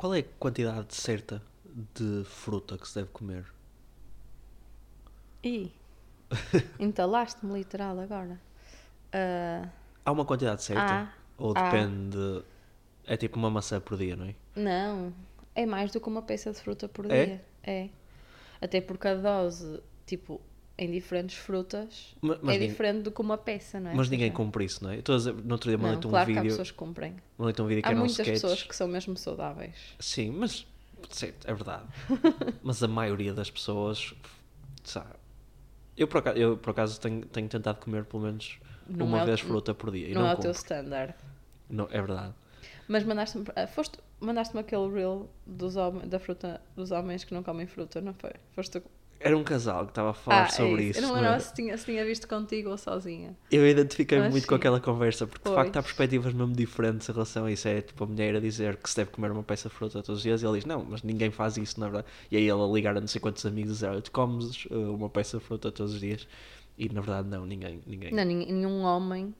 Qual é a quantidade certa de fruta que se deve comer? Ih, entalaste-me literal agora. Ah, Há uma quantidade certa? Há. Ou Há. depende. É tipo uma maçã por dia, não é? não, é mais do que uma peça de fruta por É? dia. É. Até porque a dose, tipo, em diferentes frutas, Ma- Mas, é nin- diferente do que uma peça, não é? mas ninguém cumpre isso, não é? Eu estou a dizer, no outro dia Não, mandei-te um claro que há vídeo. pessoas que cumprem. Mandei-te um vídeo que Há muitas sketch. pessoas que são mesmo saudáveis. Sim, mas. Certo, é verdade. mas a maioria das pessoas. Sabe? Eu por acaso, eu, por acaso tenho, tenho tentado comer pelo menos Não uma é o- vez fruta por dia. Não não, é o teu standard. Não, é verdade. Mas mandaste-me foste, mandaste-me aquele reel dos hom- da fruta dos homens que não comem fruta, não foi? Foste tu- Era um casal que estava a falar Ah, é sobre isso. isso. Eu não é? se tinha, se tinha visto contigo ou sozinha. Eu identifiquei-me muito com sim. aquela conversa, porque de Pois. facto há perspectivas mesmo diferentes em relação a isso. É tipo a mulher a dizer que se deve comer uma peça de fruta todos os dias e ele diz: Não, mas ninguém faz isso, na verdade. E aí ela ligar a não sei quantos amigos e dizer: Olha, tu comes uh, uma peça de fruta todos os dias. E na verdade, não, ninguém. ninguém. Não, nenhum homem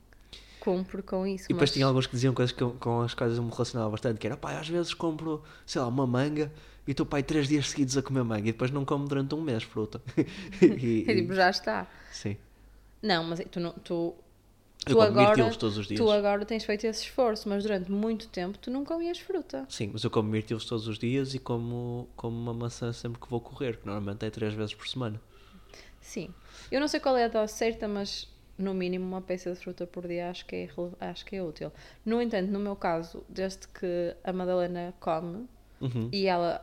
cumpre com isso. E depois mas- tinha alguns que diziam coisas com, com as quais eu me relacionava bastante, que era, pá, às vezes compro, sei lá, uma manga e estou, pai, três dias seguidos a comer manga e depois não como durante um mês fruta. e, É tipo, já está. sim. Não, mas tu, não, tu, Eu tu como agora, todos os dias. tu agora tens feito esse esforço, mas durante muito tempo tu não comias fruta. Sim, mas eu como mirtilos todos os dias e como, como uma maçã sempre que vou correr, que normalmente é três vezes por semana. Sim. Eu não sei qual é a dose certa, mas no mínimo uma peça de fruta por dia acho que é, acho que é útil. No entanto, no meu caso, desde que a Madalena come, Uhum, e ela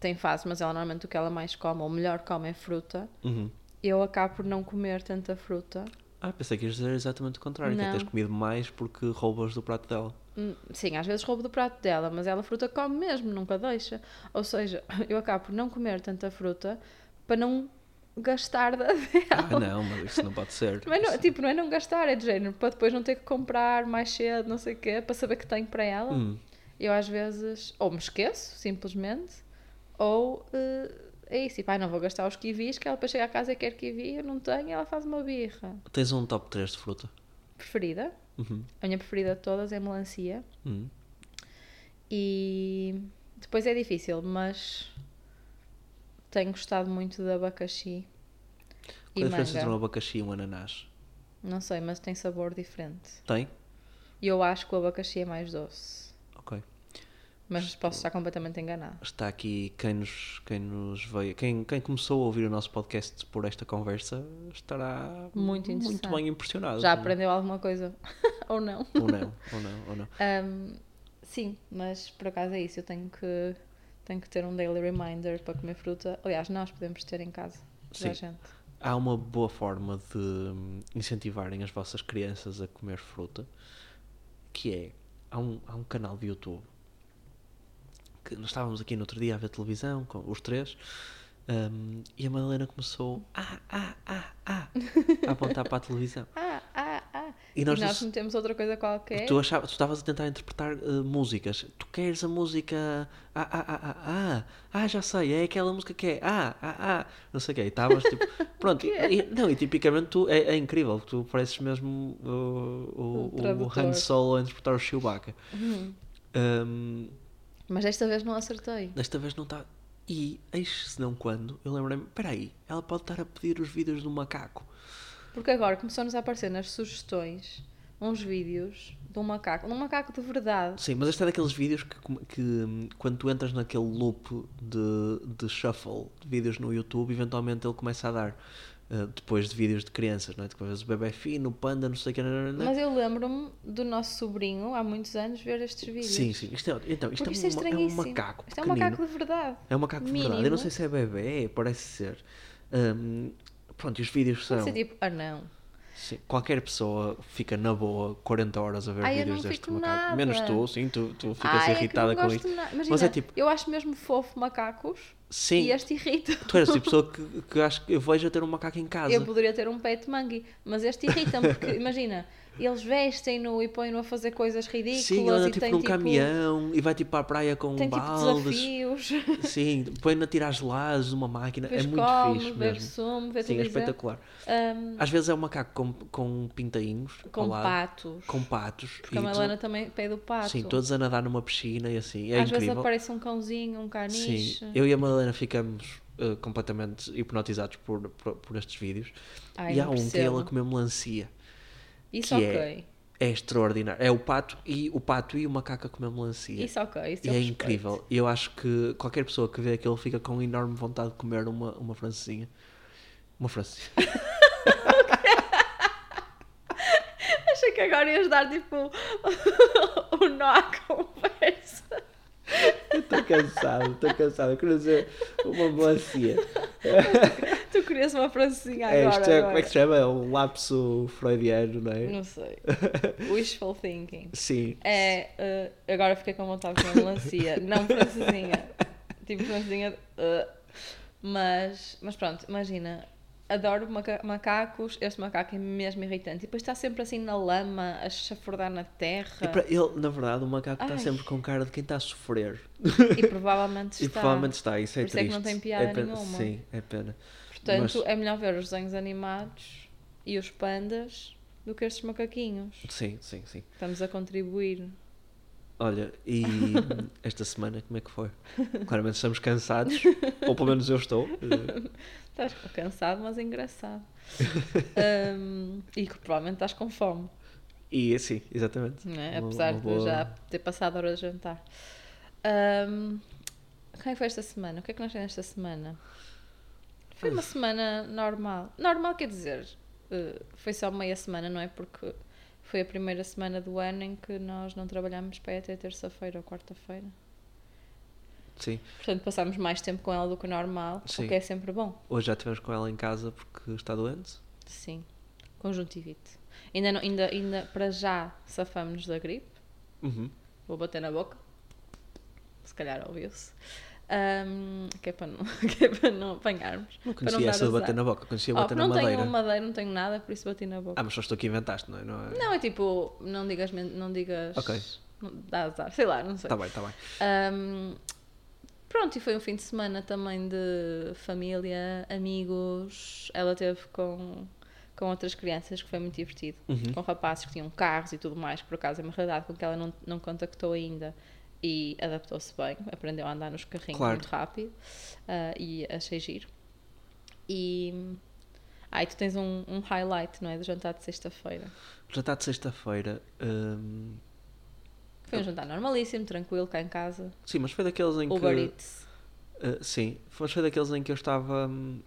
tem fase, mas ela normalmente o que ela mais come, ou melhor come, é fruta, uhum. eu acabo por não comer tanta fruta. Ah, pensei que ias dizer exatamente o contrário, que é Não. tens comido mais porque roubas do prato dela. Hum, Sim, às vezes roubo do prato dela, mas ela fruta come mesmo, nunca deixa. Ou seja, eu acabo por não comer tanta fruta para não gastar da Ah, dela. não, mas isso não pode ser. Não é, não- tipo, não é não gastar, é de género, para depois não ter que comprar mais cedo, não sei o quê, para saber que tenho para ela. Hum, Eu às vezes ou me esqueço, simplesmente, ou eh, é isso, tipo, ai, não vou gastar os kiwis, que ela depois chega a casa e quer kiwi, eu não tenho, e ela faz uma birra. tens um top 3 de fruta. Preferida, Uhum, a minha preferida de todas é melancia. uhum. E depois é difícil, mas tenho gostado muito de abacaxi Qual é a diferença entre um abacaxi e um ananás? Não sei, mas tem sabor diferente. Tem? E eu acho que o abacaxi é mais doce. Ok. Mas posso estar completamente enganada. Está aqui quem nos, quem nos veio, quem, quem começou a ouvir o nosso podcast por esta conversa estará Muito muito bem impressionado. Já aprendeu alguma coisa? ou não? Ou não, ou não, ou não. Ahm, sim, mas por acaso é isso. Eu tenho que, tenho que ter um daily reminder para comer fruta. Aliás, nós podemos ter em casa. Sim. gente. Há uma boa forma de incentivarem as vossas crianças a comer fruta, que é, há um, há um canal de YouTube que nós estávamos aqui no outro dia a ver televisão com os três hum, e a Madalena começou ah, ah, ah, ah, a apontar para a televisão. Ah, ah, ah. E E nós nós, metemos outra coisa qualquer. Tu, achava, tu estavas a tentar interpretar eh, músicas. Tu queres a música. Ah, ah, ah, ah, ah, ah, já sei, é aquela música que é. Ah, ah, ah, não sei o quê. E Estavas tipo. Pronto, e, e- não, e tipicamente tu. É, é incrível, tu pareces mesmo o, o, O. Han Solo a interpretar o Chewbacca. Uhum. Hum, Mas desta vez não acertei. desta vez não está. E eis se não quando, eu lembrei-me: espera aí, ela pode estar a pedir os vídeos do macaco. Porque agora começou-nos a aparecer nas sugestões uns vídeos de um macaco. Um macaco de verdade. Sim, mas este é daqueles vídeos que, que, quando tu entras naquele loop de, de shuffle de vídeos no YouTube, eventualmente ele começa a dar uh, depois de vídeos de crianças, não é? Tipo, às vezes o bebê fino, o panda, não sei o que. nananana. Mas eu lembro-me do nosso sobrinho, há muitos anos, ver estes vídeos. Sim, sim. Isto é, então, isto é, isto é um, é um macaco. Isto é um macaco de verdade. É um macaco de verdade. Eu não sei se é bebê, parece ser. Hum, pronto, e os vídeos Pode são. ser tipo, ah não. Sim, qualquer pessoa fica na boa 40 horas a ver Ai, vídeos deste macaco. nada. Menos tu, sim, tu, tu ficas Ai, é irritada não com isto. na- Mas Imagina, é tipo, eu acho mesmo fofo macacos, Sim, e este irrita. tu eras a pessoa que, que acho que eu vejo a ter um macaco em casa. Eu poderia ter um pet monkey, mas este irrita-me porque, imagina, eles vestem-no e põem-no a fazer coisas ridículas Sim, anda tipo tem num tipo, caminhão e vai tipo para a praia com tem tipo baldes. desafios, Sim, põe-no a tirar gelados de uma máquina. depois é muito come, fixe mesmo. sumo, vê Sim, é espetacular. Um, Às vezes é um macaco com, com pintainhos com patos. com patos. Porque a e tu- Malena também pede o pato. Sim, todos a nadar numa piscina e assim. É Às vezes incrível. aparece um cãozinho, um caniche. Sim, eu e a Madalena ficamos uh, completamente hipnotizados por, por, por estes vídeos. Ai, e há um que é ela comer melancia. Isso que ok. é- É extraordinário. É o pato e o pato e o macaco a comer melancia. Isso ok. Isso E é respeito. incrível. E eu acho que qualquer pessoa que vê aquilo fica com enorme vontade de comer uma, uma francesinha. Uma francesinha. Achei que agora ias dar tipo o nó à conversa. Estou cansado, estou cansado. Eu queria dizer uma melancia. Tu querias uma francesinha É, agora. isto é, agora. como é que se chama? É um lapso freudiano, não é? Não sei. Wishful thinking. Sim. É, eh, agora fiquei com vontade de comer melancia, não francesinha. Tipo francesinha. eh, mas, mas pronto, imagina. Adoro maca- macacos, este macaco é mesmo irritante. E depois está sempre assim na lama, a chafurdar na terra. E para ele, na verdade, o macaco está sempre com cara de quem está a sofrer. E provavelmente E está. provavelmente está, isso é Por isso é que triste. não tem piada pena, nenhuma. Sim, é pena. Portanto, Mas- é melhor ver os desenhos animados e os pandas do que estes macaquinhos. Sim, sim, sim. Estamos a contribuir. Olha, e esta semana como é que foi? Claramente estamos cansados, ou pelo menos eu estou. Estás cansado, mas engraçado. Hum, e que provavelmente estás com fome, E sim, exatamente. é? Uma- apesar uma de boa- já ter passado a hora de jantar. Hum, como é que foi esta semana? O que é que nós temos esta semana? Foi uma semana normal. Normal quer dizer, eh, foi só meia semana, não é? Porque foi a primeira semana do ano em que nós não trabalhámos para até terça-feira ou quarta-feira. Sim, Portanto, passámos mais tempo com ela do que o normal, Sim. o que é sempre bom. hoje já estivemos com ela em casa porque está doente. Sim. Conjuntivite. Ainda, não, ainda, ainda para já safamos-nos da gripe. Uhum. Vou bater na boca. Se calhar ouviu-se. Ahm, que, é para não, que é para não apanharmos. Não não conhecia essa de bater na boca, conhecia Oh, bater na não madeira. tenho madeira, não tenho nada, por isso bati na boca. Ah, mas só estou que inventaste, não é? Não, é... Não, é tipo, não digas, não digas. Ok. Não, dá azar, sei lá, não sei. Tá bem, tá bem. Ahm, pronto, e foi um fim de semana também de família, amigos. Ela teve com, com outras crianças, que foi muito divertido. Uhum. Com rapazes que tinham carros e tudo mais, que por acaso é uma realidade com que ela não, não contactou ainda. E adaptou-se bem, aprendeu a andar nos carrinhos Claro. muito rápido ah, e achei giro. E aí tu tens um, um highlight, não é? Do jantar de sexta-feira. Jantar de sexta-feira. hum, Foi um jantar normalíssimo, tranquilo, cá em casa. Sim, mas foi daqueles em Uber que. Eats. Uh, sim, mas foi daqueles em que eu estava hum,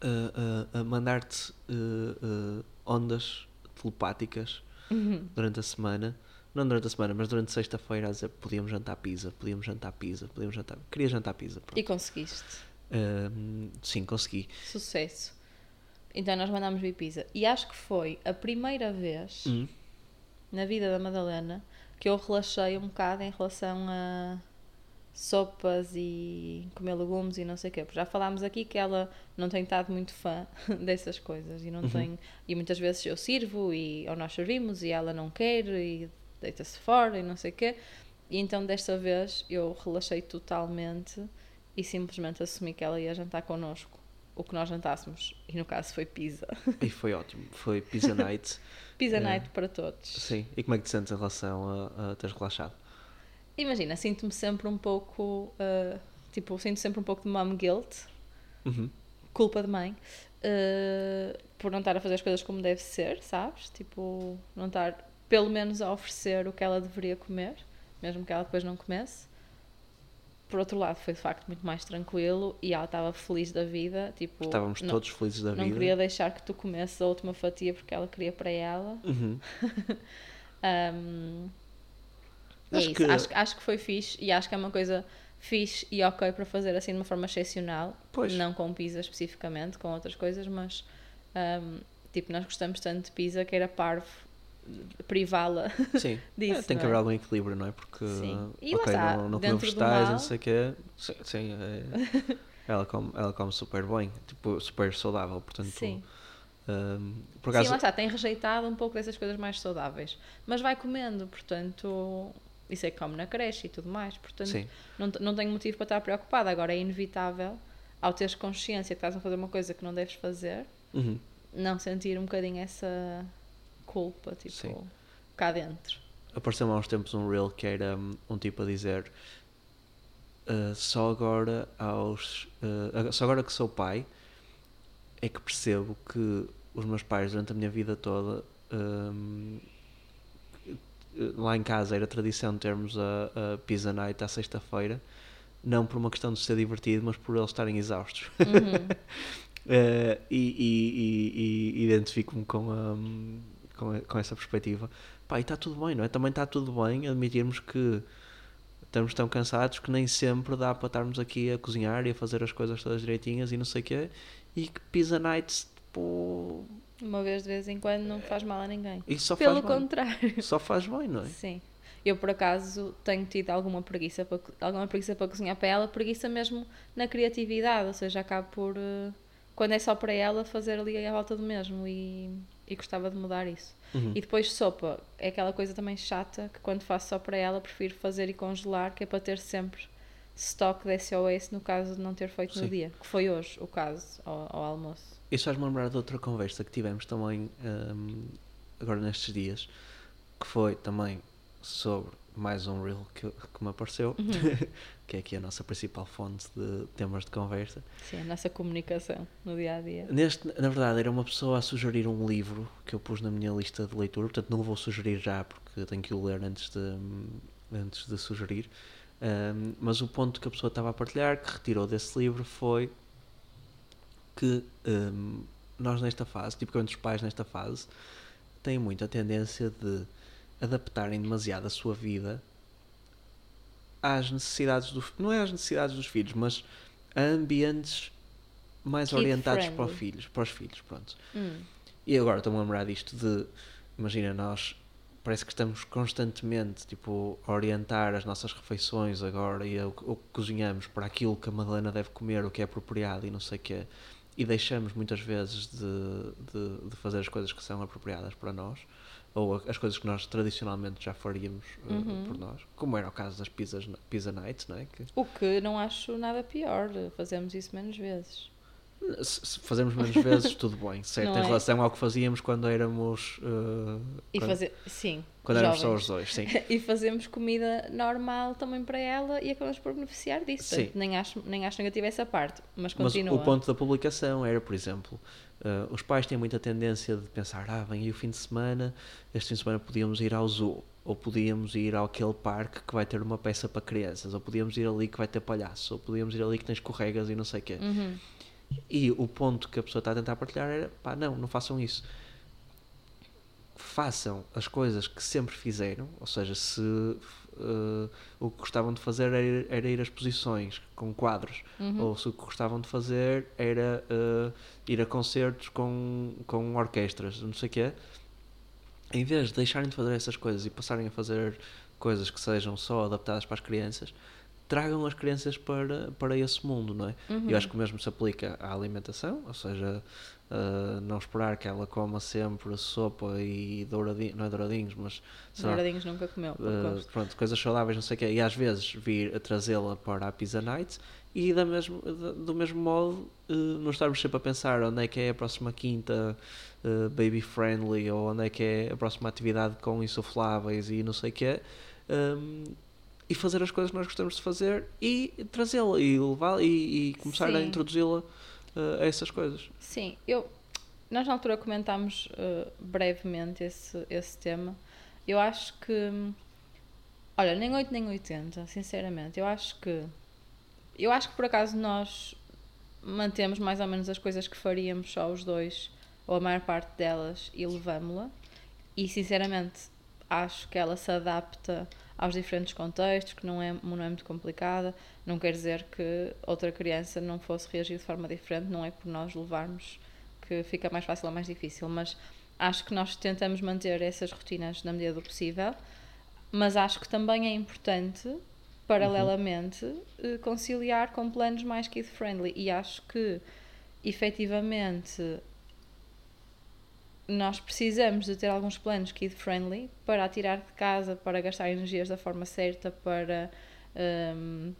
a- a, a mandar-te uh, uh, ondas telepáticas Uhum. durante a semana. Não durante a semana, mas durante sexta-feira a dizer podíamos jantar pizza, podíamos jantar pizza, podíamos jantar. Queria jantar pizza. pronto. E conseguiste. Hum, sim, consegui. Sucesso. Então nós mandámos vir pizza. E acho que foi a primeira vez Hum, na vida da Madalena que eu relaxei um bocado em relação a sopas e comer legumes e não sei o quê. Porque já falámos aqui que ela não tem estado muito fã dessas coisas e não Uhum. tem e muitas vezes eu sirvo e ou nós servimos e ela não quer e deita-se fora e não sei o quê. E então desta vez eu relaxei totalmente e simplesmente assumi que ela ia jantar connosco. O que nós jantássemos. E no caso foi pizza. e foi ótimo. Foi pizza night. Pizza É. night para todos. sim. E como é que te sentes em relação a, a teres relaxado? Imagina, sinto-me sempre um pouco. uh, tipo, sinto sempre um pouco de mom guilt, Uhum. culpa de mãe, uh, por não estar a fazer as coisas como deve ser, sabes? Tipo, não estar pelo menos a oferecer o que ela deveria comer, mesmo que ela depois não comesse. Por outro lado, foi de facto muito mais tranquilo e ela estava feliz da vida. Tipo, Estávamos não, todos felizes da não vida. queria deixar que tu comesses a última fatia porque ela queria para ela. Uhum. Um, é Acho isso. que- Acho, acho que foi fixe e acho que é uma coisa fixe e ok para fazer assim de uma forma excepcional. Pois. Não com pizza especificamente, com outras coisas, mas um, tipo, nós gostamos tanto de pizza que era parvo privá-la Sim, disso. É, tem que não haver é? algum equilíbrio, não é? Porque, Sim. E lá ok, está, não, não do vegetais, mal- não sei o quê. Sim, sim, é- ela, come, ela come super bem, tipo, super saudável, portanto... Sim. hum, por Sim, acaso, lá está, tem rejeitado um pouco dessas coisas mais saudáveis. Mas vai comendo, portanto. Isso é que come na creche e tudo mais. Portanto, sim, não, não tenho motivo para estar preocupada. Agora é inevitável, ao teres consciência que estás a fazer uma coisa que não deves fazer, uhum, não sentir um bocadinho essa culpa, tipo, Sim. cá dentro. apareceu-me há uns tempos um reel que era hum, um tipo a dizer "Ah, só agora aos ah, só agora que sou pai é que percebo que os meus pais durante a minha vida toda hum, lá em casa era tradição termos a, a pizza night à sexta-feira não por uma questão de ser divertido mas por eles estarem exaustos Uhum. Eh, e, e- e- e identifico-me com, a- com, a- com essa perspectiva. Pá, e está tudo bem, não é? Também está tudo bem admitirmos que estamos tão cansados que nem sempre dá para estarmos aqui a cozinhar e a fazer as coisas todas direitinhas e não sei o quê. E que pizza nights, tipo, Uma vez de vez em quando não faz mal a ninguém. isso só Pelo faz bem. contrário. Só faz bem, não é? Sim. Eu, por acaso, tenho tido alguma preguiça para, alguma preguiça para cozinhar para ela, preguiça mesmo na criatividade, ou seja, acabo por, eh, quando é só para ela, fazer ali à volta do mesmo e, e gostava de mudar isso. Uhum. E depois sopa, é aquela coisa também chata que quando faço só para ela, prefiro fazer e congelar, que é para ter sempre stock de SOS no caso de não ter feito Sim. no dia, que foi hoje o caso ao, ao almoço. Isso faz-me lembrar de outra conversa que tivemos também hum, agora nestes dias, que foi também sobre mais um reel que, que me apareceu, Uhum. que é aqui a nossa principal fonte de temas de conversa. Sim, a nossa comunicação no dia a dia. Neste, na verdade, era uma pessoa a sugerir um livro que eu pus na minha lista de leitura, portanto não o vou sugerir já porque tenho que o ler antes de, antes de sugerir. Hum, mas o ponto que a pessoa estava a partilhar, que retirou desse livro, foi que hum, nós nesta fase, tipicamente os pais nesta fase, têm muita tendência de adaptarem demasiado a sua vida às necessidades do não é às necessidades dos filhos, mas a ambientes mais Kid orientados para os friendly. filhos, para os filhos, pronto. Hum. E agora estou-me a lembrar disto de, imagina, nós parece que estamos constantemente tipo, a orientar as nossas refeições agora e o, que- que cozinhamos para aquilo que a Madalena deve comer, o que é apropriado e não sei o quê. E deixamos muitas vezes de, de, de fazer as coisas que são apropriadas para nós, ou as coisas que nós tradicionalmente já faríamos uh, Uhum. por nós, como era o caso das pizzas, pizza nights, não é? Que, O que não acho nada pior, fazemos isso menos vezes. Se, fazemos menos vezes, tudo bem, certo? Não em é? relação ao que fazíamos quando éramos. uh, E quando, sim, quando éramos só jovens. os dois, sim. E fazemos comida normal também para ela e acabamos por beneficiar disso. Sim. Nem acho, nem acho negativa essa parte, mas Mas continua. o ponto da publicação era, por exemplo, uh, os pais têm muita tendência de pensar: ah, vem aí o fim de semana, este fim de semana podíamos ir ao zoo, ou podíamos ir àquele parque que vai ter uma peça para crianças, ou podíamos ir ali que vai ter palhaço, ou podíamos ir ali que tem escorregas e não sei o quê. Uhum. E o ponto que a pessoa está a tentar partilhar era: pá, não, não façam isso. Façam as coisas que sempre fizeram, ou seja, se uh, o que gostavam de fazer era ir, era ir a exposições com quadros, Uhum. ou se o que gostavam de fazer era uh, ir a concertos com, com orquestras, não sei o quê, em vez de deixarem de fazer essas coisas e passarem a fazer coisas que sejam só adaptadas para as crianças, tragam as crianças para, para esse mundo, não é? Uhum. Eu acho que o mesmo se aplica à alimentação, ou seja, uh, não esperar que ela coma sempre sopa e douradinhos, não é douradinhos, mas lá, Douradinhos nunca comeu, Uh, pronto, coisas saudáveis, não sei o quê, e às vezes vir a trazê-la para a Pizza Night e da mesmo, da- do mesmo modo uh, não estarmos sempre a pensar onde é que é a próxima quinta baby friendly ou onde é que é a próxima atividade com insufláveis e não sei o quê um, e fazer as coisas que nós gostamos de fazer e trazê-la e levá-la e, e começar a Sim. introduzi-la uh, a essas coisas. Sim, eu, nós na altura comentámos uh, brevemente esse, esse tema. Eu acho que, olha, nem 8 nem 80, sinceramente. Eu acho que, eu acho que por acaso nós mantemos mais ou menos as coisas que faríamos só os dois, ou a maior parte delas, e levámo-la. E sinceramente acho que ela se adapta aos diferentes contextos, que não é, não é muito complicada. Não quer dizer que outra criança não fosse reagir de forma diferente, não é por nós levarmos que fica mais fácil ou mais difícil, mas acho que nós tentamos manter essas rotinas na medida do possível, mas acho que também é importante, paralelamente, eh, conciliar com planos mais kid-friendly. E acho que, efetivamente, nós precisamos de ter alguns planos kid-friendly para a tirar de casa, para gastar energias da forma certa, para, um,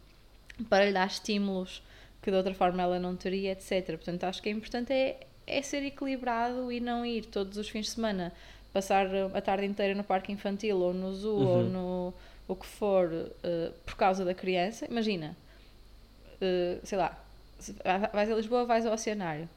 para lhe dar estímulos que de outra forma ela não teria, etc. Portanto, acho que é importante é, é ser equilibrado e não ir todos os fins de semana passar a tarde inteira no parque infantil ou no zoo Uhum. ou no o que for uh, por causa da criança. Imagina, uh, sei lá, vais a Lisboa, vais ao oceanário.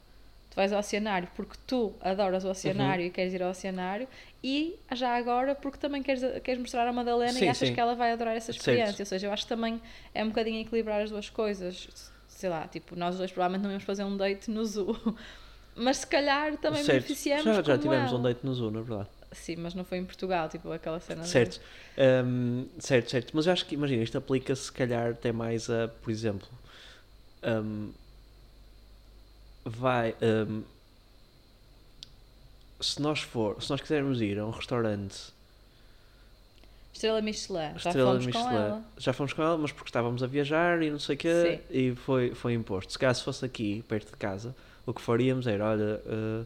Tu vais ao oceanário porque tu adoras o oceanário Uhum. e queres ir ao oceanário e já agora porque também queres, queres mostrar a Madalena Sim, e achas sim. que ela vai adorar essa Certo. experiência. Ou seja, eu acho que também é um bocadinho equilibrar as duas coisas. Sei lá, tipo, nós dois provavelmente não vamos fazer um date no zoo. Mas se calhar também certo. beneficiamos Já, já tivemos ela. um date no Zoo, na verdade. Sim, mas não foi em Portugal, tipo aquela cena. de- Certo. Um, certo, certo. Mas eu acho que, imagina, isto aplica-se se calhar até mais a, por exemplo, um, vai. um, se nós for, se nós quisermos ir a um restaurante Estrela Michelin, já Estrela fomos Michelin, com ela. já fomos com ela, mas porque estávamos a viajar e não sei o quê, Sim. e foi, foi imposto. Se se fosse aqui, perto de casa, o que faríamos era, olha, eh,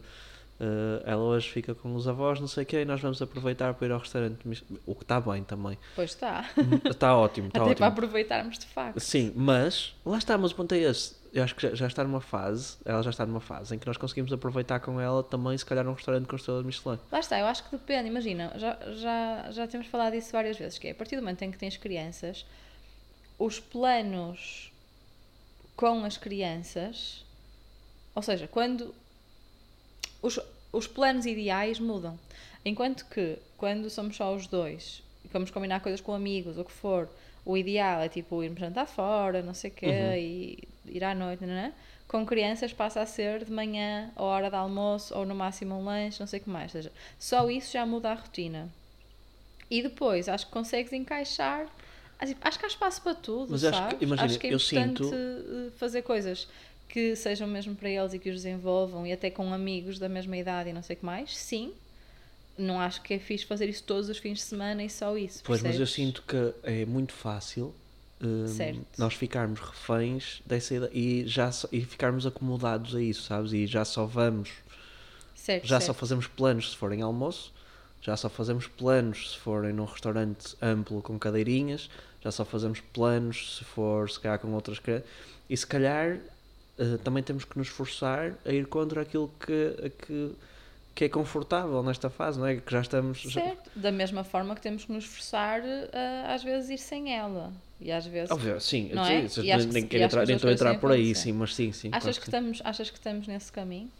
eh, ela hoje fica com os avós, não sei o quê, e nós vamos aproveitar para ir ao restaurante, o que está bem também. Pois está. Está ótimo, está Até para ótimo. aproveitarmos de facto. Sim, mas lá está, mas o ponto é esse. Eu acho que já, já está numa fase, ela já está numa fase em que nós conseguimos aproveitar com ela também, se calhar, num restaurante com estrelas Michelin. Lá está, eu acho que depende, imagina, já, já, já temos falado disso várias vezes, que é a partir do momento em que tens crianças, os planos com as crianças, ou seja, quando os, os planos ideais mudam. Enquanto que quando somos só os dois e vamos combinar coisas com amigos, ou o que for, o ideal é tipo irmos jantar fora, não sei o quê, Uhum. e ir à noite, não é? Com crianças passa a ser de manhã, ou hora de almoço, ou no máximo um lanche, não sei o que mais. Ou seja, só isso já muda a rotina. E depois, acho que consegues encaixar. Acho acho que há espaço para tudo, Mas acho que- sabes? imagina, acho que é eu importante sinto- eh, fazer coisas que sejam mesmo para eles e que os desenvolvam e até com amigos da mesma idade e não sei o que mais, sim. Não acho que é fixe fazer isso todos os fins de semana e só isso. Pois, mas eu percebes? sinto que é muito fácil Certo. nós ficarmos reféns dessa ideia e, já só- e ficarmos acomodados a isso, sabes? E já só vamos, Certo, já só certo. fazemos planos se forem almoço, já só fazemos planos se forem num restaurante amplo com cadeirinhas, já só fazemos planos se for se calhar com outras. E se calhar eh, também temos que nos esforçar a ir contra aquilo que, que, que é confortável nesta fase, não é? Que já estamos. já- Certo. Da mesma forma que temos que nos esforçar a, às vezes ir sem ela. E às vezes. Óbvio, sim, Não é? sim, que nem se- quero que entrar, nem estou a entrar por aí, sim, mas sim, sim. achas, claro que sim. estamos, achas que estamos nesse caminho?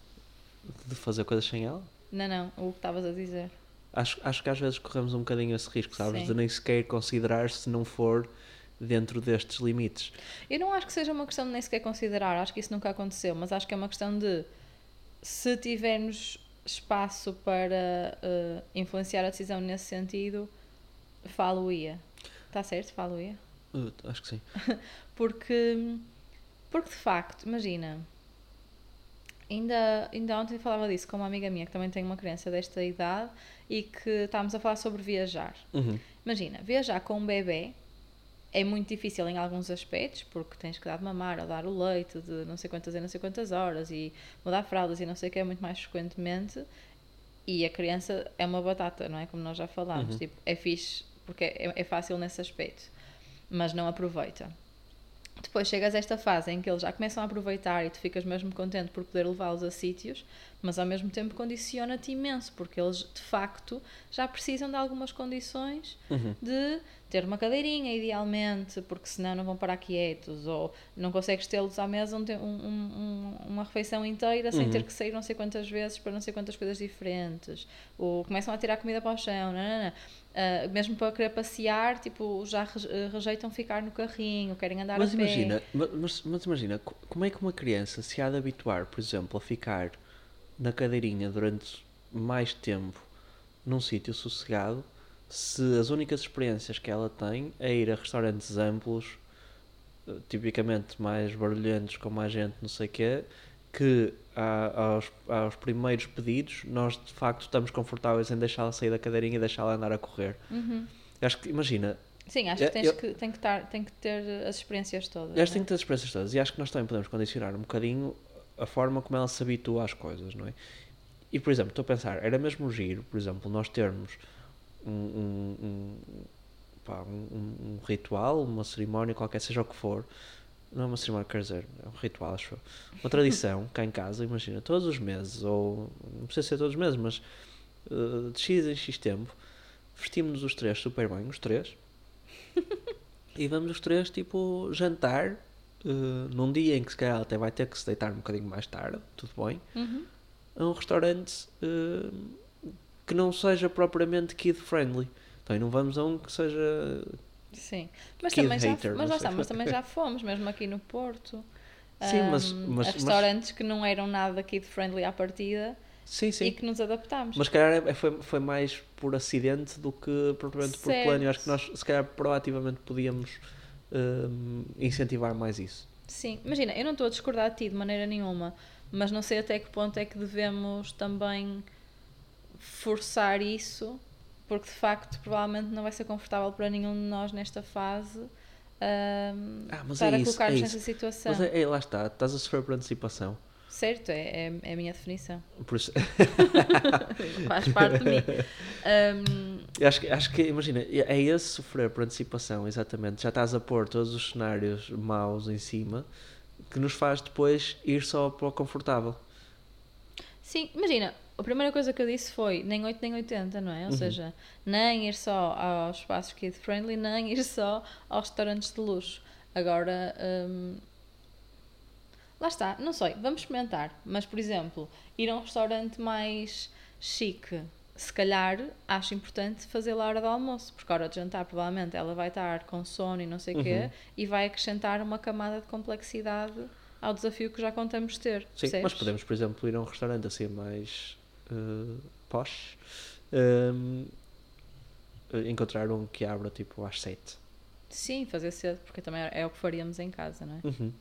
De fazer coisas sem ela? Não, não. O que estavas a dizer. Acho, acho que às vezes corremos um bocadinho esse risco, sabes? Sim. De nem sequer considerar se não for dentro destes limites. Eu não acho que seja uma questão de nem sequer considerar, acho que isso nunca aconteceu, mas acho que é uma questão de se tivermos espaço para eh, influenciar a decisão nesse sentido, falo-ia. Está certo? Falo-ia. Uh, acho que sim. Porque, porque de facto, imagina, ainda, ainda ontem falava disso com uma amiga minha que também tem uma criança desta idade e que estávamos a falar sobre viajar. Uhum. Imagina, viajar com um bebê é muito difícil em alguns aspectos, porque tens que dar de mamar ou dar o leite de não sei quantas e não sei quantas horas e mudar fraldas e não sei o que é muito mais frequentemente. E a criança é uma batata, não é? Como nós já falámos. Uhum. Tipo, é fixe porque é, é fácil nesse aspecto, mas não aproveita. Depois chegas a esta fase em que eles já começam a aproveitar e tu ficas mesmo contente por poder levá-los a sítios, mas ao mesmo tempo condiciona-te imenso, porque eles de facto já precisam de algumas condições Uhum. de ter uma cadeirinha, idealmente, porque senão não vão parar quietos, ou não consegues tê-los à mesa um, um- um- uma refeição inteira sem Uhum. ter que sair não sei quantas vezes para não sei quantas coisas diferentes, ou começam a tirar comida para o chão, não, não, não. Ah, mesmo para querer passear, tipo, já re- rejeitam ficar no carrinho, querem andar Mas a pé. imagina, ma- mas, mas imagina, co- como é que uma criança se há de habituar, por exemplo, a ficar na cadeirinha durante mais tempo num sítio sossegado, se as únicas experiências que ela tem é ir a restaurantes amplos, tipicamente mais barulhentos, com mais gente, não sei o quê, que a- aos, aos primeiros pedidos nós de facto estamos confortáveis em deixá-la sair da cadeirinha e deixá-la andar a correr. Uhum. Acho que, imagina, Sim, acho que tens eu- que, tem que, estar, tem que ter as experiências todas. acho que não tem é? que ter as experiências todas e acho que nós também podemos condicionar um bocadinho a forma como ela se habitua às coisas, não é? E, por exemplo, estou a pensar, era mesmo giro, por exemplo, nós termos um, um, um, pá, um- um- ritual, uma cerimónia, qualquer, seja o que for, não é uma cerimónia, quer dizer, é um ritual, acho eu. Uma tradição, cá em casa, imagina, todos os meses, ou não precisa ser todos os meses, mas eh, de X em X tempo, vestimos-nos os três super bem, os três, e vamos os três, tipo, jantar, eh, num dia em que se calhar até vai ter que se deitar um bocadinho mais tarde, tudo bem, Uhum. a um restaurante eh, que não seja propriamente kid-friendly. Então, não vamos a um que seja Sim. Mas Kid também, já, hater, mas não lá está, mas também já fomos, mesmo aqui no Porto. Sim, mas- Ahm, mas- a restaurantes que não eram nada kid-friendly à partida Sim, sim. e que nos adaptámos. Mas se calhar é- foi, foi mais por acidente do que propriamente por Certo. plano. Eu acho que nós, se calhar, proativamente podíamos hum, incentivar mais isso. Sim, imagina, eu não estou a discordar de ti de maneira nenhuma, mas não sei até que ponto é que devemos também forçar isso, porque de facto provavelmente não vai ser confortável para nenhum de nós nesta fase ahm, Ah, mas estar é colocar-nos é nessa situação. Mas é, é, lá está, estás a sofrer por antecipação. Certo, é, é, é a minha definição. Por isso, Faz parte de mim. Eu acho, que- acho que, imagina, é esse sofrer por antecipação, exatamente. Já estás a pôr todos os cenários maus em cima que nos faz depois ir só para o confortável. sim, imagina, a primeira coisa que eu disse foi nem 8 nem 80, não é? Ou Uhum. seja, nem ir só aos espaços kid-friendly, nem ir só aos restaurantes de luxo. Agora, hum, lá está, não sei, vamos experimentar. Mas, por exemplo, ir a um restaurante mais chique, se calhar acho importante fazer a hora do almoço, porque a hora de jantar provavelmente ela vai estar com sono e não sei o quê, Uhum. e vai acrescentar uma camada de complexidade ao desafio que já contamos ter. Sim, mas percebes? podemos, por exemplo, ir a um restaurante assim mais uh, posh, um, encontrar um que abra tipo às 7. Sim, fazer cedo, porque também é o que faríamos em casa, não é? Uhum.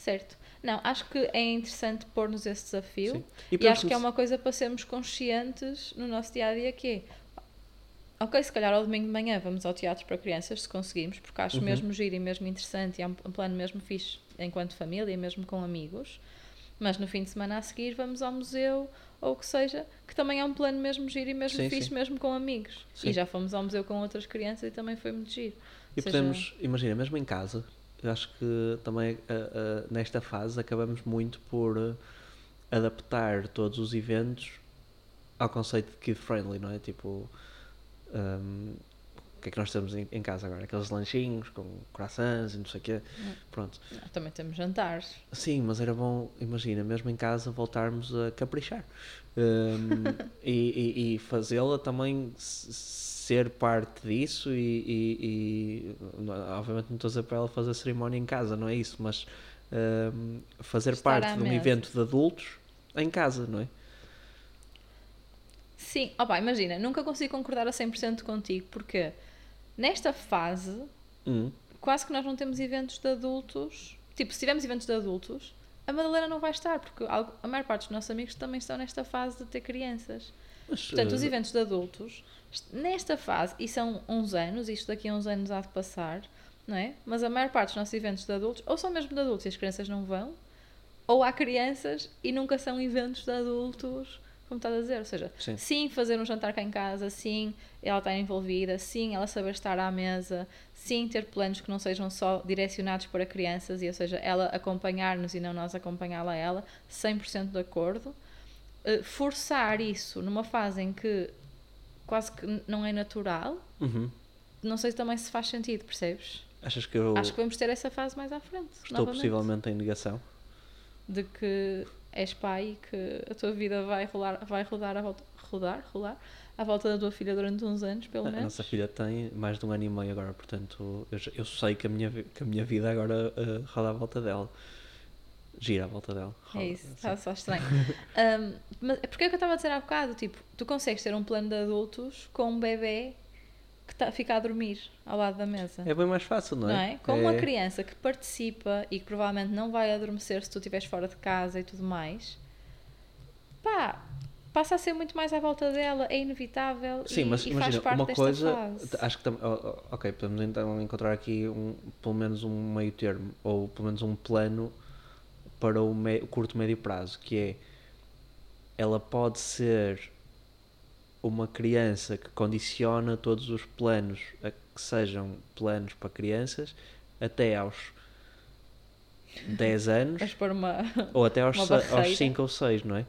Certo. Não, acho que é interessante pôr-nos esse desafio Sim. e, podemos acho que é uma coisa para sermos conscientes no nosso dia a dia que é ok, se calhar ao domingo de manhã vamos ao teatro para crianças, se conseguimos, porque acho Uhum. mesmo giro e mesmo interessante e é um, plano mesmo fixe enquanto família e mesmo com amigos. Mas no fim de semana a seguir vamos ao museu ou o que seja, que também é um plano mesmo giro e mesmo Sim, fixe, sim. mesmo com amigos. Sim. E já fomos ao museu com outras crianças e também foi muito giro. E seja- podemos, imagina, mesmo em casa, acho que também ah, ah, nesta fase acabamos muito por ah, adaptar todos os eventos ao conceito de kid-friendly, não é? Tipo, ahm, o que é que nós temos em, casa agora? Aqueles lanchinhos com croissants e não sei o quê. Hum. Pronto. Não, também temos jantares. Sim, mas era bom, imagina, mesmo em casa voltarmos a caprichar Hum, e, e- e fazê-la também ser parte disso e, e- e, não- obviamente não estou a dizer para ela fazer cerimónia em casa, não é isso, mas hum, fazer Estar parte de um mesa. evento de adultos em casa, não é? Sim, opa, imagina, nunca consigo concordar a 100% contigo, porque nesta fase, Hum, quase que nós não temos eventos de adultos. Tipo, se tivermos eventos de adultos, a Madalena não vai estar, porque a maior parte dos nossos amigos também estão nesta fase de ter crianças. mas, Portanto, os eh, eventos de adultos, nesta fase, e são uns anos, isto daqui a uns anos há de passar, não é? Mas a maior parte dos nossos eventos de adultos, ou são mesmo de adultos e as crianças não vão, ou há crianças e nunca são eventos de adultos, como estás a dizer. Ou seja, Sim. sim, fazer um jantar cá em casa, sim, ela estar envolvida, sim, ela saber estar à mesa, sim, ter planos que não sejam só direcionados para crianças, e ou seja, ela acompanhar-nos e não nós acompanhá-la a ela, 100% de acordo. Uh, forçar isso numa fase em que quase que não é natural, uhum. não sei também se faz sentido, percebes? Achas que eu Acho que vamos ter essa fase mais à frente. estou novamente. possivelmente em negação? De que és pai e que a tua vida vai rolar, vai rodar a volta, rodar, rolar à volta da tua filha durante uns anos, pelo A menos. nossa filha tem mais de um ano e meio agora, portanto eu, eu sei que a minha, que a minha vida agora eh, roda à volta dela. Gira à volta dela. É isso, sim. está só estranho. Um, mas é porque é que eu estava a dizer há bocado, tipo, tu consegues ter um plano de adultos com um bebê que tá, fica a dormir ao lado da mesa. É bem mais fácil, não é? Não é? Com uma criança que participa e que provavelmente não vai adormecer se tu estiveres fora de casa e tudo mais, pá, passa a ser muito mais à volta dela, é inevitável Sim, e, mas e imagina, uma coisa, fase. acho que oh, oh, ok, podemos então encontrar aqui um, pelo menos um meio termo, ou pelo menos um plano para o, me- o curto médio prazo, que é ela pode ser uma criança que condiciona todos os planos a que sejam planos para crianças até aos 10 anos uma. ou até aos, aos barreira. 5 ou 6, não é?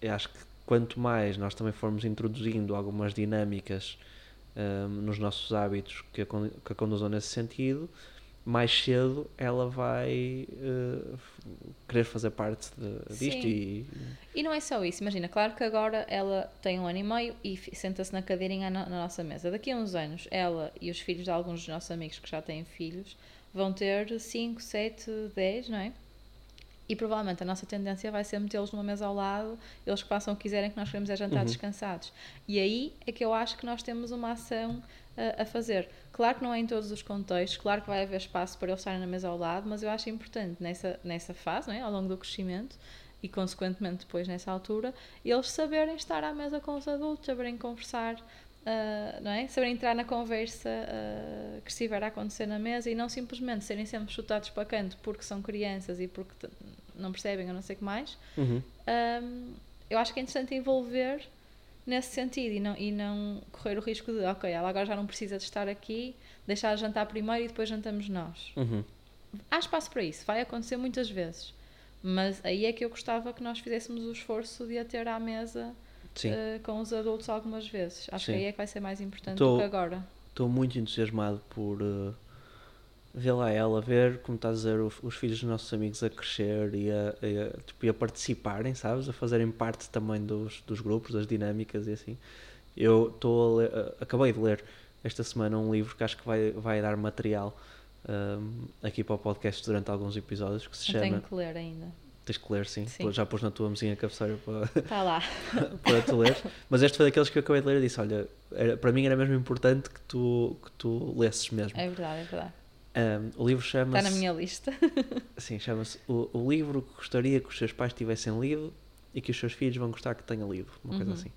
Eu acho que quanto mais nós também formos introduzindo algumas dinâmicas hum, nos nossos hábitos que a, que a conduzam nesse sentido, mais cedo ela vai f- querer fazer parte de- disto e E não é só isso, imagina, claro que agora ela tem um ano e meio e senta-se na cadeirinha na, na nossa mesa. Daqui a uns anos, ela e os filhos de alguns dos nossos amigos que já têm filhos vão ter 5, 7, 10, não é? E provavelmente a nossa tendência vai ser metê-los numa mesa ao lado, eles que façam o que quiserem, que nós queremos é jantar Uhum. descansados. E aí é que eu acho que nós temos uma ação a, a fazer. Claro que não é em todos os contextos, claro que vai haver espaço para eles estarem na mesa ao lado, mas eu acho importante nessa, nessa fase, não é? ao longo do crescimento, e consequentemente depois nessa altura, eles saberem estar à mesa com os adultos, saberem conversar, ah, não é? Saberem entrar na conversa ah, que estiver a acontecer na mesa e não simplesmente serem sempre chutados para canto porque são crianças e porque não percebem ou não sei o que mais. Uhum. Ahm, eu acho que é interessante envolver nesse sentido e não, e não correr o risco de, ok, ela agora já não precisa de estar aqui, deixar jantar primeiro e depois jantamos nós. Uhum. Há espaço para isso, vai acontecer muitas vezes. Mas aí é que eu gostava que nós fizéssemos o esforço de a ter à mesa eh, com os adultos algumas vezes. Acho Sim. que aí é que vai ser mais importante Tô- do que agora. estou muito entusiasmado por uh, ver lá ela, ver como estás a dizer os, os filhos dos nossos amigos a crescer e a, e a, tipo, e a participarem, sabes? A fazerem parte também dos, dos grupos, das dinâmicas e assim. Eu estou acabei de ler esta semana um livro que acho que vai, vai dar material um, aqui para o podcast durante alguns episódios que se Eu chama. tenho que ler ainda. Tens que ler, sim. Sim. Já pus na tua mesinha cabeceira para, Está lá. para tu ler. Mas este foi daqueles que eu acabei de ler e disse: Olha, era- para mim era mesmo importante que tu, que tu lesses mesmo. É verdade, é verdade. Um, o livro Está chama-se. na minha lista. Sim, chama-se o, o livro que gostaria que os seus pais tivessem lido e que os seus filhos vão gostar que tenha lido. Uma coisa Uhum. assim.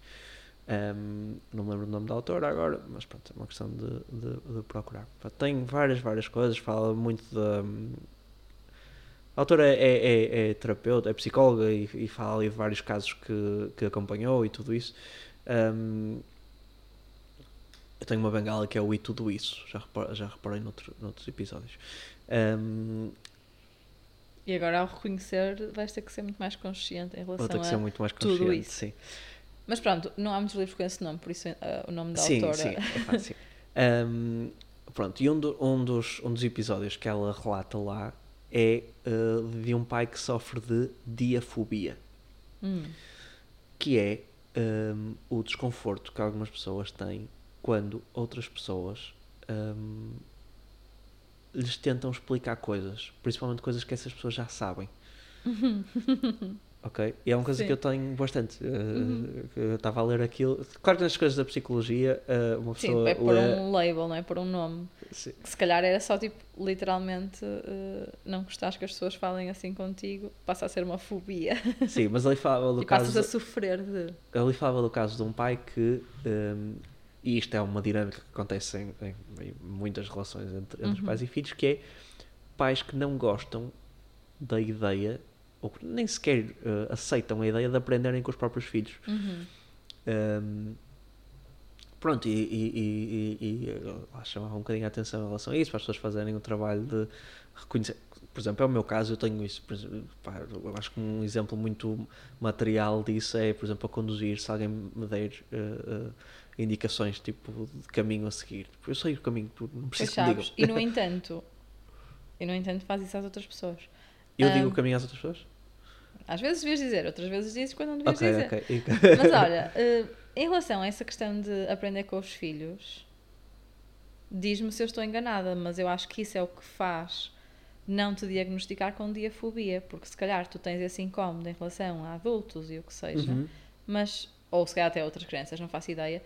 Um, não me lembro do nome da autora agora, mas pronto, é uma questão de, de, de procurar. Tem várias, várias coisas, fala muito da. A autora é, é, é- é terapeuta, é psicóloga e, e fala ali de vários casos que, que acompanhou e tudo isso. Um, eu tenho uma bengala que é o e tudo isso, já, repar- já reparei noutro, noutros episódios. Um, E agora, ao reconhecer, vais ter que ser muito mais consciente em Vou relação ter que ser muito mais tudo consciente. isso. Sim, Mas pronto, não há muitos livros com esse nome, por isso eh, o nome da sim, autora. sim, é fácil. Um, pronto, e um, do- um dos, um dos episódios que ela relata lá é uh, de um pai que sofre de diafobia, Hum, que é um, o desconforto que algumas pessoas têm quando outras pessoas um, lhes tentam explicar coisas, principalmente coisas que essas pessoas já sabem. Ok? E é uma coisa Sim. que eu tenho bastante. Uh, Uhum. Eu estava a ler aquilo. Claro que nas coisas da psicologia, uh, uma Sim, pessoa é por lê- um label, não é? Por um nome. Sim. Que se calhar era só tipo, literalmente, eh, não gostares que as pessoas falem assim contigo, passa a ser uma fobia. Sim, mas ali falava do e passas caso. a sofrer de. Ali falava do caso de um pai que. um, e isto é uma dinâmica que acontece em, em- em muitas relações entre, entre Uhum. pais e filhos, que é pais que não gostam da ideia, ou que nem sequer uh, aceitam a ideia de aprenderem com os próprios filhos. Uhum. Um, pronto, e, e, e, e, e lá chamava um bocadinho a atenção em relação a isso, para as pessoas fazerem o trabalho de reconhecer. Por exemplo, é o meu caso, eu tenho isso. por exemplo, pá, eu acho que um exemplo muito material disso é, por exemplo, a conduzir, se alguém me der uh, uh, indicações tipo de caminho a seguir. Eu sei o caminho, tu não preciso que me digam. E no entanto, e no entanto faz isso às outras pessoas. Eu Ah, digo o caminho às outras pessoas? Às vezes devias dizer, outras vezes dizes quando não devias Ok, dizer. ok. Mas olha, eh, em relação a essa questão de aprender com os filhos, diz-me se eu estou enganada, mas eu acho que isso é o que faz não te diagnosticar com diafobia, porque se calhar tu tens esse incómodo em relação a adultos e o que seja, Uhum. mas, ou se calhar até outras crianças, não faço ideia,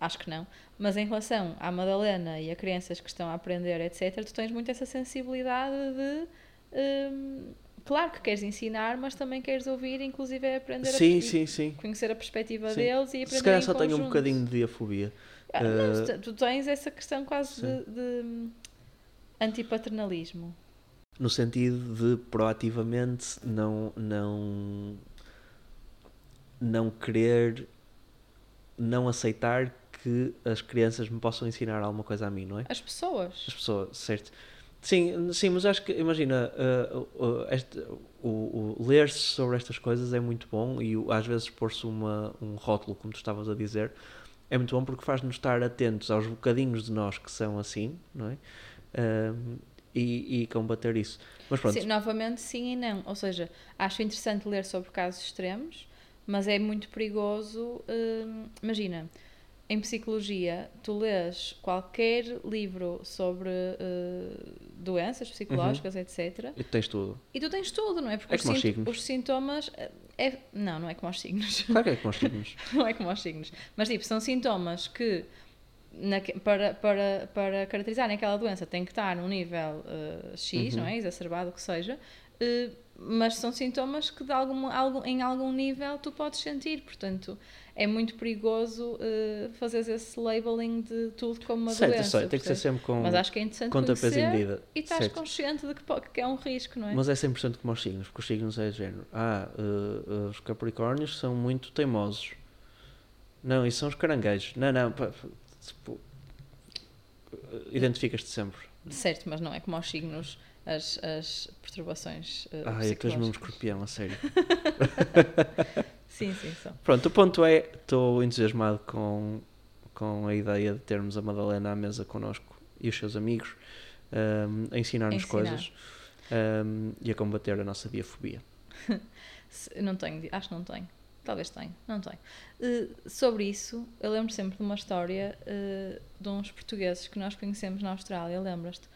acho que não. Mas em relação à Madalena e a crianças que estão a aprender, etc., tu tens muito essa sensibilidade de. hum, claro que queres ensinar, mas também queres ouvir, inclusive é aprender Sim, a sim, sim. conhecer a perspectiva Sim. deles e aprender Se calhar só tenho um bocadinho de diafobia. Ah, não, Eh, tu- tens essa questão quase de, de hum, antipaternalismo. no sentido de proativamente não não não querer não aceitar que as crianças me possam ensinar alguma coisa a mim, não é? As pessoas. As pessoas, certo? Sim, sim, mas acho que imagina uh, uh, este- o, o ler-se sobre estas coisas é muito bom e às vezes pôr-se um rótulo, como tu estavas a dizer, é muito bom porque faz-nos estar atentos aos bocadinhos de nós que são assim, não é? Um, e, e combater isso. Mas pronto, Sim, novamente, sim e não. Ou seja, acho interessante ler sobre casos extremos, mas é muito perigoso. hum, imagina, em psicologia, tu lês qualquer livro sobre uh, doenças psicológicas, etc. e tens tudo. E tu tens tudo, não é? Porque É os, como sint- os sintomas. eh, É, não, não é como aos signos. Claro que é como nós signos. não é como aos signos. Mas, tipo, são sintomas que, naque- para, para, para caracterizarem aquela doença, tem que estar num nível eh, X, Uhum. não é? Exacerbado, o que seja. eh, mas são sintomas que, de algum, algum, em algum nível, tu podes sentir. Portanto, é muito perigoso uh, fazeres esse labeling de tudo como uma certo, doença. sei, tem que ser sempre com Mas acho que é interessante conta, peso e medida. e estás certo. consciente de que, que é um risco, não é? Mas é 100% como os signos, porque os signos é de género. Ah, eh, eh, os capricórnios são muito teimosos. Não, isso são os caranguejos. Não, não, tipo, eh, identificas-te sempre. Certo, mas não é como aos signos as, as perturbações uh, Ah, eu depois mesmo psicológicas. escorpião, a sério. Sim, sim, são. Pronto, o ponto é, estou entusiasmado com, com a ideia de termos a Madalena à mesa connosco e os seus amigos ehm, a ensinar-nos Ensinar. coisas ehm, e a combater a nossa diafobia. Não tenho, acho que não tenho. Talvez tenha, não tenho. Uh, sobre isso, eu lembro sempre de uma história uh, de uns portugueses que nós conhecemos na Austrália, lembras-te?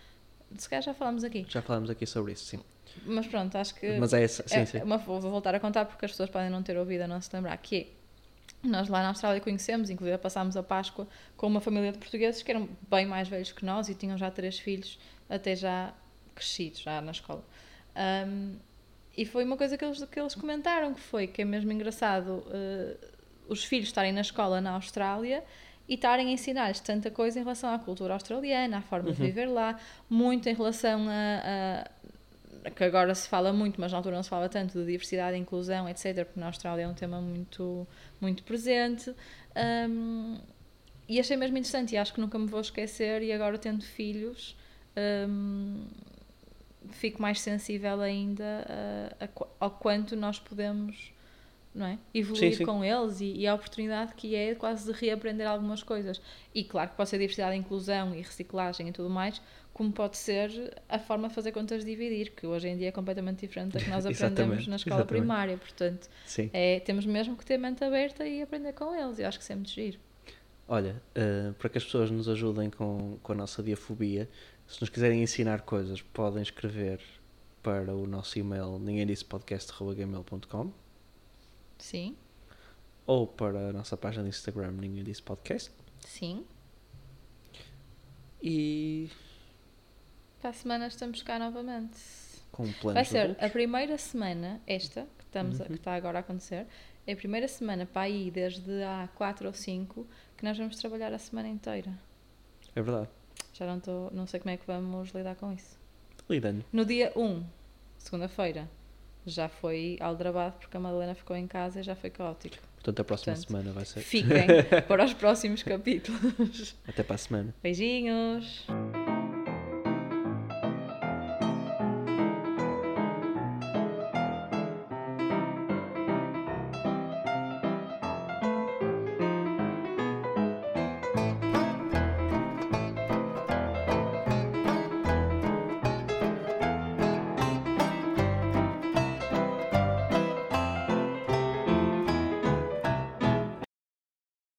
Se calhar já falámos aqui. Já falámos aqui sobre isso, sim. Mas pronto, acho que. Mas é essa, sim, é, sim. é uma- vou voltar a contar porque as pessoas podem não ter ouvido a não se lembrar. Que é, nós lá na Austrália conhecemos, inclusive passámos a Páscoa com uma família de portugueses que eram bem mais velhos que nós e tinham já três filhos, até já crescidos, já na escola. Um, e foi uma coisa que eles, que eles comentaram, que foi que é mesmo engraçado uh, os filhos estarem na escola na Austrália e estarem a ensinar-lhes tanta coisa em relação à cultura australiana, à forma de Uhum. viver lá, muito em relação a, a- que agora se fala muito, mas na altura não se fala tanto de diversidade inclusão, etc., porque na Austrália é um tema muito, muito presente. Um, e achei mesmo interessante e acho que nunca me vou esquecer. E agora, tendo filhos, um, fico mais sensível ainda a- a ao quanto nós podemos não é? evoluir Sim, sim. com eles e, e a oportunidade que é quase de reaprender algumas coisas. E claro que pode ser diversidade, inclusão e reciclagem e tudo mais, como pode ser a forma de fazer contas de dividir, que hoje em dia é completamente diferente da que nós aprendemos na escola exatamente. primária. Portanto, é, temos mesmo que ter mente aberta e aprender com eles. Eu acho que isso é giro. Olha, eh, para que as pessoas nos ajudem com, com a nossa diafobia, se nos quiserem ensinar coisas, podem escrever para o nosso e-mail ninguém.podcast.gmail.com Sim, ou para a nossa página de Instagram Ninguém Disse Podcast sim. e Para a semana estamos cá novamente. com planos Vai ser a primeira semana, esta, que, estamos a- Uhum. que está agora a acontecer, é a primeira semana para aí, desde há 4 ou 5, que nós vamos trabalhar a semana inteira. É verdade. Já não, estou não sei como é que vamos lidar com isso. Lidando. No dia 1, segunda-feira, já foi aldrabado porque a Madalena ficou em casa e já foi caótico. Portanto, a próxima Portanto, semana vai ser. Fiquem para os próximos capítulos. Até para a semana. Beijinhos!